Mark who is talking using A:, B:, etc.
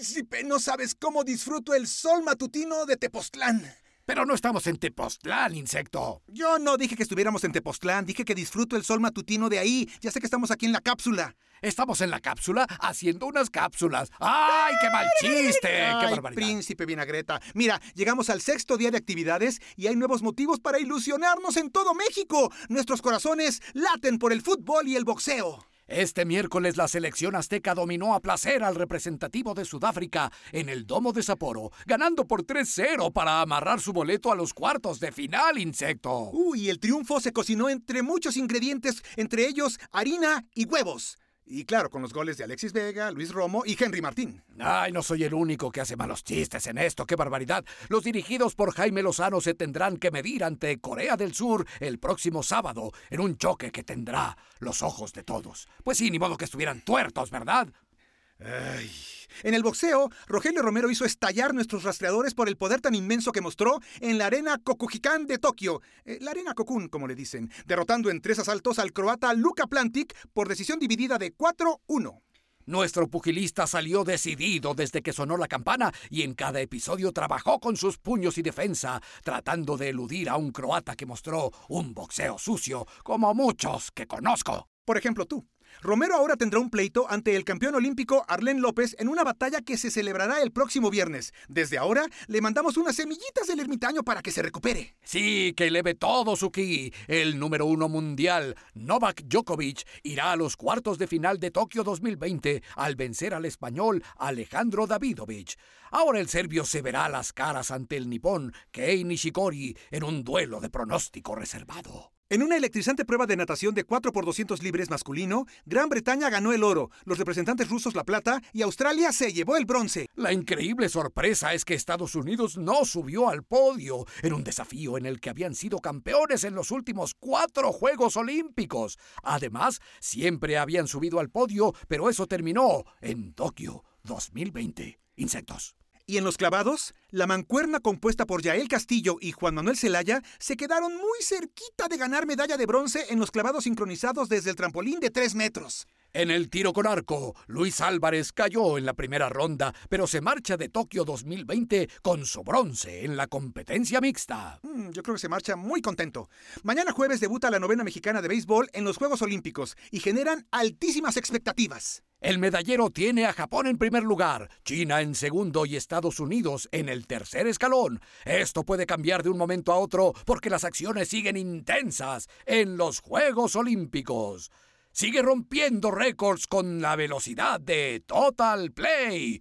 A: príncipe, no sabes cómo disfruto el sol matutino de Tepoztlán.
B: Pero no estamos en Tepoztlán, insecto.
A: Yo no dije que estuviéramos en Tepoztlán, dije que disfruto el sol matutino de ahí. Ya sé que estamos aquí en la cápsula.
B: Estamos en la cápsula haciendo unas cápsulas. ¡Ay, qué mal chiste! ¡Qué
A: Ay,
B: barbaridad!
A: príncipe vinagreta. Mira, llegamos al sexto día de actividades y hay nuevos motivos para ilusionarnos en todo México. Nuestros corazones laten por el fútbol y el boxeo.
B: Este miércoles la selección azteca dominó a placer al representativo de Sudáfrica en el Domo de Sapporo, ganando por 3-0 para amarrar su boleto a los cuartos de final, insecto.
A: Uy, el triunfo se cocinó entre muchos ingredientes, entre ellos harina y huevos. Y claro, con los goles de Alexis Vega, Luis Romo y Henry Martín.
B: Ay, no soy el único que hace malos chistes en esto, qué barbaridad. Los dirigidos por Jaime Lozano se tendrán que medir ante Corea del Sur el próximo sábado en un choque que tendrá los ojos de todos. Pues sí, ni modo que estuvieran tuertos, ¿verdad?
A: Ay. En el boxeo, Rogelio Romero hizo estallar nuestros rastreadores por el poder tan inmenso que mostró en la arena Kokujikan de Tokio, eh, la arena Kokun, como le dicen, derrotando en tres asaltos al croata Luka Plantic por decisión dividida de 4-1.
B: Nuestro pugilista salió decidido desde que sonó la campana y en cada episodio trabajó con sus puños y defensa, tratando de eludir a un croata que mostró un boxeo sucio, como muchos que conozco.
A: Por ejemplo, tú. Romero ahora tendrá un pleito ante el campeón olímpico Arlén López en una batalla que se celebrará el próximo viernes. Desde ahora le mandamos unas semillitas del ermitaño para que se recupere.
B: Sí, que eleve todo su ki. El número uno mundial, Novak Djokovic, irá a los cuartos de final de Tokio 2020 al vencer al español Alejandro Davidovich. Ahora el serbio se verá las caras ante el nipón Kei Nishikori en un duelo de pronóstico reservado.
A: En una electrizante prueba de natación de 4 por 200 libres masculino, Gran Bretaña ganó el oro, los representantes rusos la plata y Australia se llevó el bronce.
B: La increíble sorpresa es que Estados Unidos no subió al podio en un desafío en el que habían sido campeones en los últimos cuatro Juegos Olímpicos. Además, siempre habían subido al podio, pero eso terminó en Tokio 2020. Insectos.
A: Y en los clavados, la mancuerna compuesta por Yael Castillo y Juan Manuel Zelaya se quedaron muy cerquita de ganar medalla de bronce en los clavados sincronizados desde el trampolín de 3 metros.
B: En el tiro con arco, Luis Álvarez cayó en la primera ronda, pero se marcha de Tokio 2020 con su bronce en la competencia mixta.
A: Mm, yo creo que se marcha muy contento. Mañana jueves debuta la novena mexicana de béisbol en los Juegos Olímpicos y generan altísimas expectativas.
B: El medallero tiene a Japón en primer lugar, China en segundo y Estados Unidos en el tercer escalón. Esto puede cambiar de un momento a otro porque las acciones siguen intensas en los Juegos Olímpicos. Sigue rompiendo récords con la velocidad de Total Play